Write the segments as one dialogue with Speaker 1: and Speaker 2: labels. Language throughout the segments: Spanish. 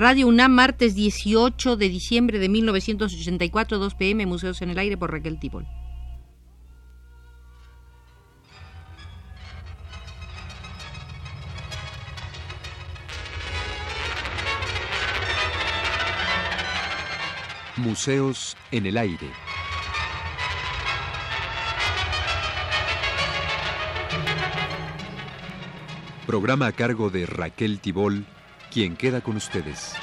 Speaker 1: Radio UNAM, martes 18 de diciembre de 1984, 2 pm, Museos en el Aire por Raquel Tibol.
Speaker 2: Museos en el Aire. Programa a cargo de Raquel Tibol quien queda con ustedes.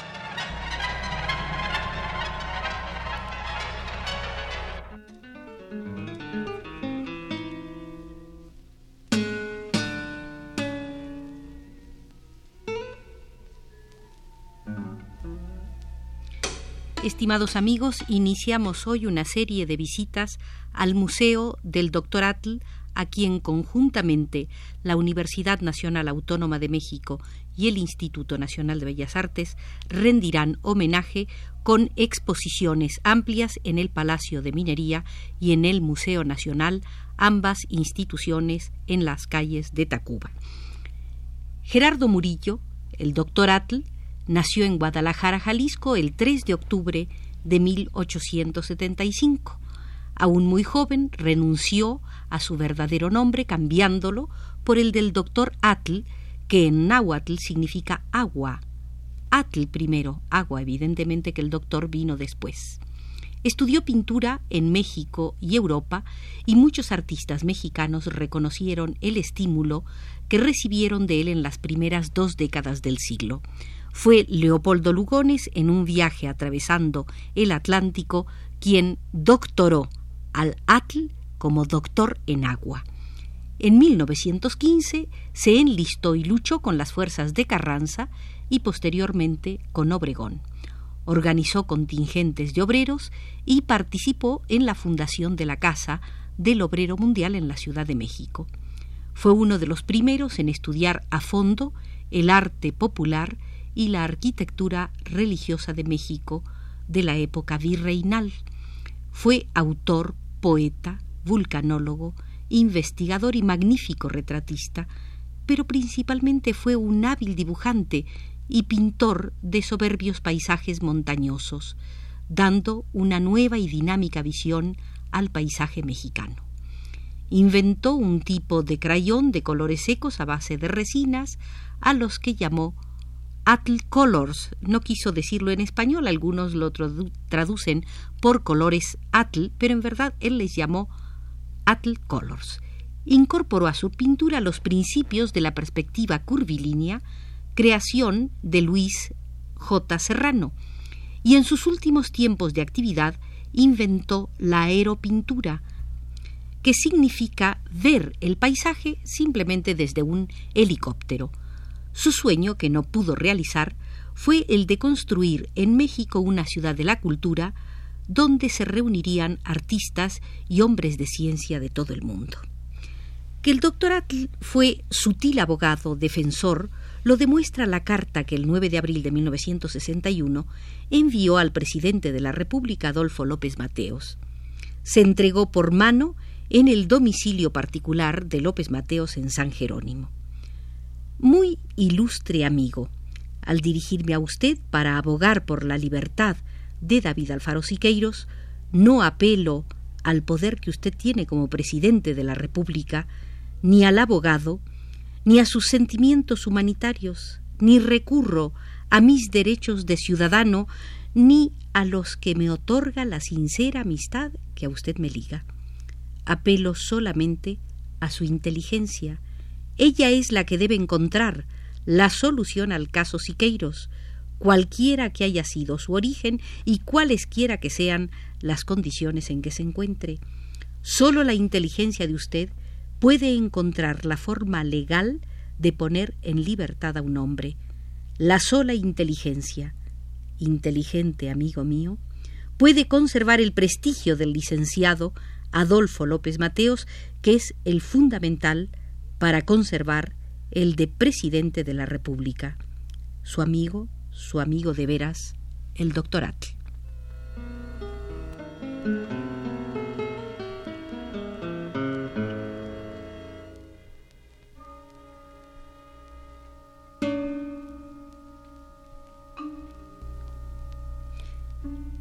Speaker 1: Estimados amigos, iniciamos hoy una serie de visitas al Museo del Dr. Atl, a quien conjuntamente la Universidad Nacional Autónoma de México y el Instituto Nacional de Bellas Artes rendirán homenaje con exposiciones amplias en el Palacio de Minería y en el Museo Nacional, ambas instituciones en las calles de Tacuba. Gerardo Murillo, el doctor Atl, nació en Guadalajara, Jalisco, el 3 de octubre de 1875. Aún muy joven, renunció a su verdadero nombre cambiándolo por el del doctor Atl, que en náhuatl significa agua. Atl primero, agua, evidentemente que el doctor vino después. Estudió pintura en México y Europa y muchos artistas mexicanos reconocieron el estímulo que recibieron de él en las primeras dos décadas del siglo. Fue Leopoldo Lugones, en un viaje atravesando el Atlántico, quien doctoró al Atl como doctor en agua. En 1915 se enlistó y luchó con las fuerzas de Carranza y posteriormente con Obregón. Organizó contingentes de obreros y participó en la fundación de la Casa del Obrero Mundial en la Ciudad de México. Fue uno de los primeros en estudiar a fondo el arte popular y la arquitectura religiosa de México de la época virreinal. Fue autor, poeta, vulcanólogo, investigador y magnífico retratista, pero principalmente fue un hábil dibujante y pintor de soberbios paisajes montañosos, dando una nueva y dinámica visión al paisaje mexicano. Inventó un tipo de crayón de colores secos a base de resinas, a los que llamó Atl Colors. No quiso decirlo en español, algunos lo traducen por colores Atl, pero en verdad él les llamó Atl Colors. Incorporó a su pintura los principios de la perspectiva curvilínea, creación de Luis J. Serrano, y en sus últimos tiempos de actividad inventó la aeropintura, que significa ver el paisaje simplemente desde un helicóptero. Su sueño, que no pudo realizar, fue el de construir en México una ciudad de la cultura donde se reunirían artistas y hombres de ciencia de todo el mundo. Que el doctor Atl fue sutil abogado, defensor, lo demuestra la carta que el 9 de abril de 1961 envió al presidente de la República, Adolfo López Mateos. Se entregó por mano en el domicilio particular de López Mateos en San Jerónimo. Muy ilustre amigo, al dirigirme a usted para abogar por la libertad de David Alfaro Siqueiros, no apelo al poder que usted tiene como presidente de la República, ni al abogado, ni a sus sentimientos humanitarios, ni recurro a mis derechos de ciudadano, ni a los que me otorga la sincera amistad que a usted me liga. Apelo solamente a su inteligencia. Ella es la que debe encontrar la solución al caso Siqueiros, cualquiera que haya sido su origen y cualesquiera que sean las condiciones en que se encuentre. Solo la inteligencia de usted puede encontrar la forma legal de poner en libertad a un hombre. La sola inteligencia, inteligente amigo mío, puede conservar el prestigio del licenciado Adolfo López Mateos, que es el fundamental para conservar el de presidente de la República. Su amigo, su amigo de veras, el doctor Atl.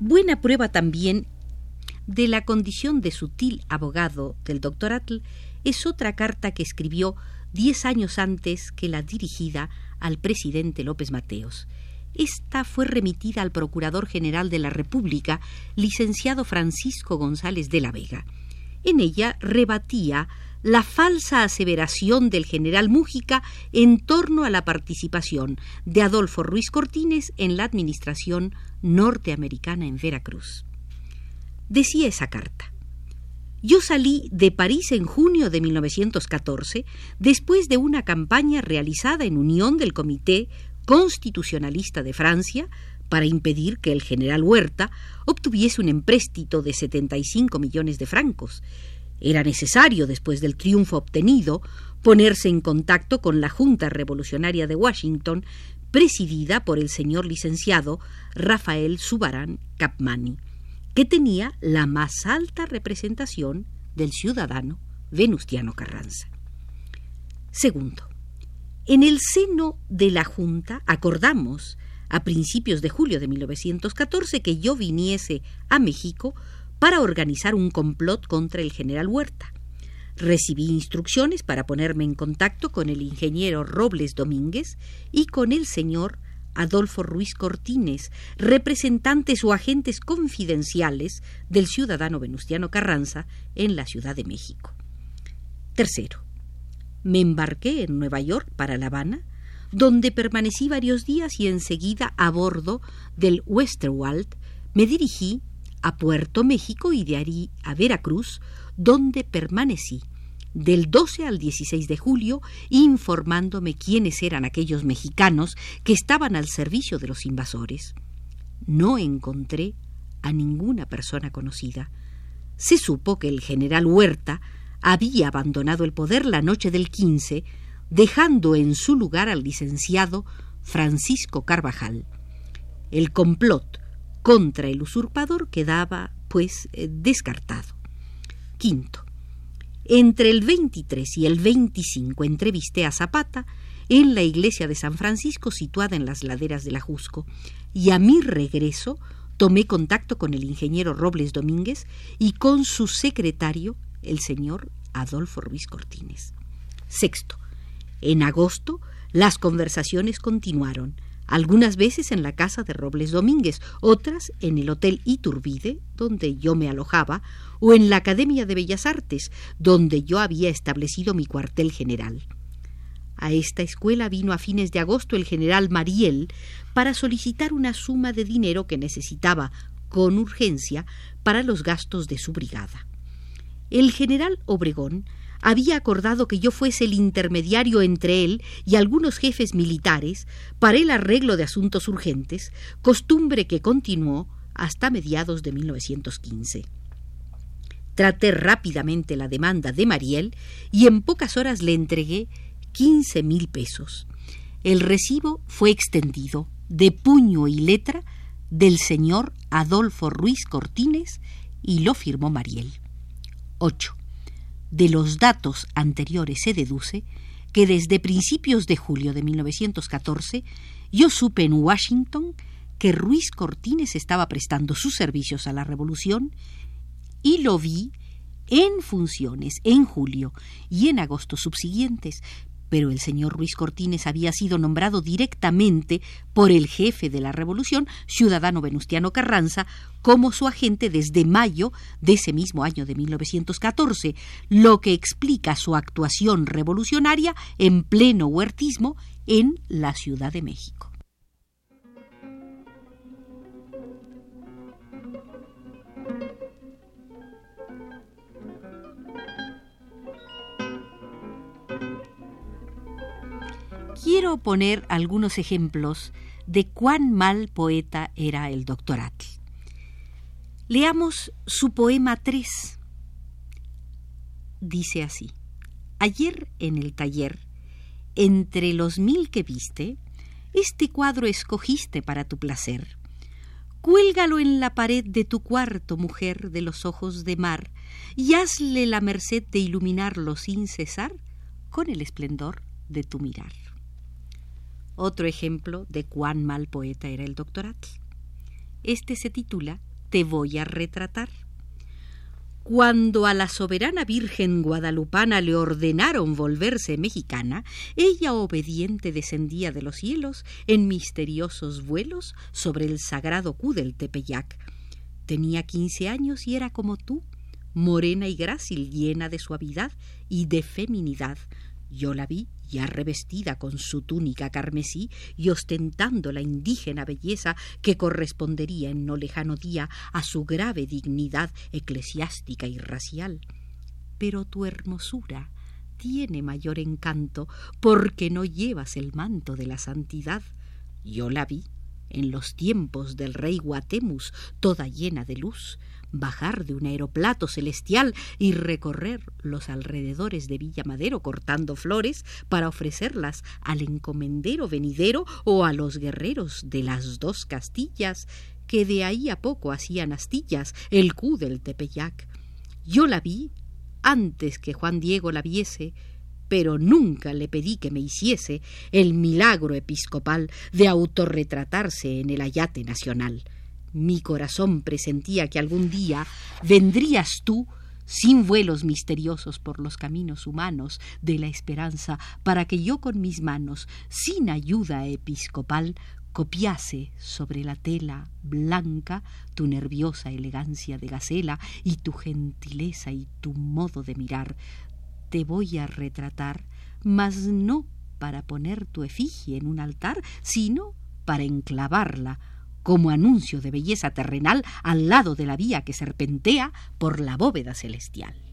Speaker 1: Buena prueba también de la condición de sutil abogado del doctor Atl es otra carta que escribió diez años antes que la dirigida al presidente López Mateos. Esta fue remitida al Procurador General de la República, licenciado Francisco González de la Vega. En ella rebatía la falsa aseveración del general Mújica en torno a la participación de Adolfo Ruiz Cortines en la administración norteamericana en Veracruz. Decía esa carta. Yo salí de París en junio de 1914 después de una campaña realizada en unión del Comité Constitucionalista de Francia para impedir que el general Huerta obtuviese un empréstito de 75 millones de francos. Era necesario, después del triunfo obtenido, ponerse en contacto con la Junta Revolucionaria de Washington, presidida por el señor licenciado Rafael Subarán Capmani que tenía la más alta representación del ciudadano Venustiano Carranza. Segundo, en el seno de la Junta acordamos a principios de julio de 1914 que yo viniese a México para organizar un complot contra el general Huerta. Recibí instrucciones para ponerme en contacto con el ingeniero Robles Domínguez y con el señor Adolfo Ruiz Cortines, representantes o agentes confidenciales del ciudadano Venustiano Carranza en la Ciudad de México. Tercero, me embarqué en Nueva York para La Habana, donde permanecí varios días y enseguida a bordo del Westerwald me dirigí a Puerto México y de ahí a Veracruz, donde permanecí del 12 al 16 de julio informándome quiénes eran aquellos mexicanos que estaban al servicio de los invasores. No encontré a ninguna persona conocida. Se supo que el general Huerta había abandonado el poder la noche del 15, dejando en su lugar al licenciado Francisco Carvajal. El complot contra el usurpador quedaba, pues, eh, descartado. Quinto, entre el 23 y el 25 entrevisté a Zapata en la iglesia de San Francisco situada en las laderas del Ajusco y a mi regreso tomé contacto con el ingeniero Robles Domínguez y con su secretario, el señor Adolfo Ruiz Cortines. Sexto, en agosto las conversaciones continuaron algunas veces en la casa de Robles Domínguez, otras en el Hotel Iturbide, donde yo me alojaba, o en la Academia de Bellas Artes, donde yo había establecido mi cuartel general. A esta escuela vino a fines de agosto el general Mariel para solicitar una suma de dinero que necesitaba con urgencia para los gastos de su brigada. El general Obregón había acordado que yo fuese el intermediario entre él y algunos jefes militares para el arreglo de asuntos urgentes, costumbre que continuó hasta mediados de 1915. Traté rápidamente la demanda de Mariel y en pocas horas le entregué quince mil pesos. El recibo fue extendido de puño y letra del señor Adolfo Ruiz Cortines y lo firmó Mariel. 8. De los datos anteriores se deduce que desde principios de julio de 1914 yo supe en Washington que Ruiz Cortines estaba prestando sus servicios a la Revolución y lo vi en funciones en julio y en agosto subsiguientes, pero el señor Ruiz Cortines había sido nombrado directamente por el jefe de la Revolución, ciudadano Venustiano Carranza, como su agente desde mayo de ese mismo año de 1914, lo que explica su actuación revolucionaria en pleno huertismo en la Ciudad de México. Quiero poner algunos ejemplos de cuán mal poeta era el doctor Atl. Leamos su poema 3. Dice así: Ayer en el taller, entre los mil que viste, este cuadro escogiste para tu placer. Cuélgalo en la pared de tu cuarto, mujer de los ojos de mar, y hazle la merced de iluminarlo sin cesar con el esplendor de tu mirar. Otro ejemplo de cuán mal poeta era el doctor Atl. Este se titula te voy a retratar. Cuando a la soberana Virgen guadalupana le ordenaron volverse mexicana, ella obediente descendía de los cielos en misteriosos vuelos sobre el sagrado cu del Tepeyac. Tenía quince años y era como tú, morena y grácil, llena de suavidad y de feminidad. Yo la vi ya revestida con su túnica carmesí y ostentando la indígena belleza que correspondería en no lejano día a su grave dignidad eclesiástica y racial. Pero tu hermosura tiene mayor encanto porque no llevas el manto de la santidad. Yo la vi en los tiempos del rey Guatemus, toda llena de luz, bajar de un aeroplato celestial y recorrer los alrededores de Villa Madero cortando flores para ofrecerlas al encomendero venidero o a los guerreros de las dos Castillas, que de ahí a poco hacían astillas el cu del Tepeyac. Yo la vi antes que Juan Diego la viese, pero nunca le pedí que me hiciese el milagro episcopal de autorretratarse en el ayate nacional. Mi corazón presentía que algún día vendrías tú sin vuelos misteriosos por los caminos humanos de la esperanza, para que yo con mis manos, sin ayuda episcopal, copiase sobre la tela blanca tu nerviosa elegancia de gacela y tu gentileza y tu modo de mirar. Te voy a retratar, mas no para poner tu efigie en un altar, sino para enclavarla como anuncio de belleza terrenal al lado de la vía que serpentea por la bóveda celestial.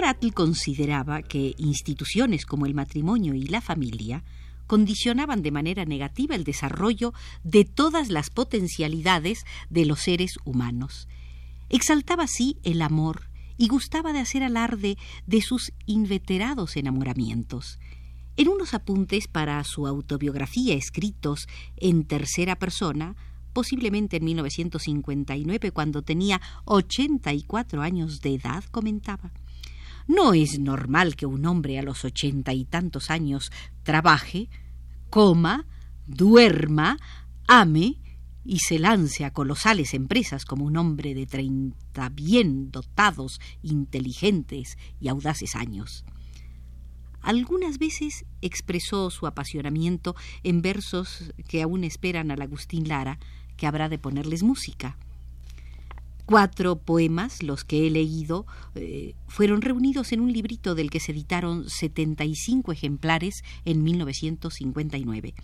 Speaker 1: El doctor Atl consideraba que instituciones como el matrimonio y la familia condicionaban de manera negativa el desarrollo de todas las potencialidades de los seres humanos. Exaltaba así el amor y gustaba de hacer alarde de sus inveterados enamoramientos. En unos apuntes para su autobiografía escritos en tercera persona, posiblemente en 1959, cuando tenía 84 años de edad, comentaba no es normal que un hombre a los ochenta y tantos años trabaje, coma, duerma, ame y se lance a colosales empresas como un hombre de treinta bien dotados, inteligentes y audaces años. Algunas veces expresó su apasionamiento en versos que aún esperan al Agustín Lara, que habrá de ponerles música cuatro poemas, los que he leído, eh, fueron reunidos en un librito del que se editaron 75 ejemplares en 1959.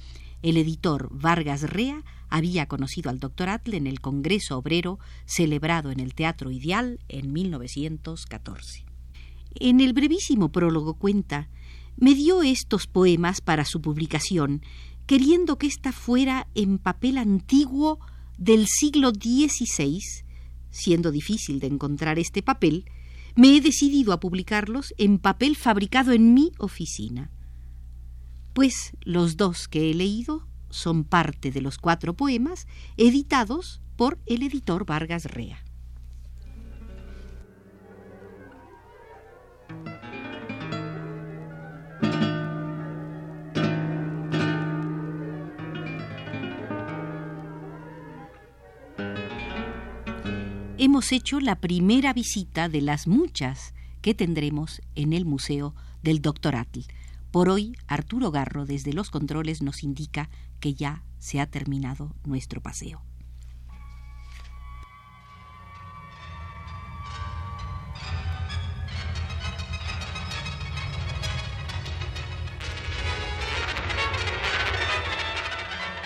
Speaker 1: El editor Vargas Rea había conocido al doctor Atle en el Congreso Obrero celebrado en el Teatro Ideal en 1914. En el brevísimo prólogo cuenta, me dio estos poemas para su publicación, queriendo que ésta fuera en papel antiguo del siglo XVI siendo difícil de encontrar este papel, me he decidido a publicarlos en papel fabricado en mi oficina. Pues los dos que he leído son parte de los cuatro poemas editados por el editor Vargas Rea. Hemos hecho la primera visita de las muchas que tendremos en el Museo del Dr. Atl. Por hoy, Arturo Garro desde los controles nos indica que ya se ha terminado nuestro paseo.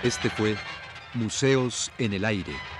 Speaker 2: Este fue Museos en el Aire.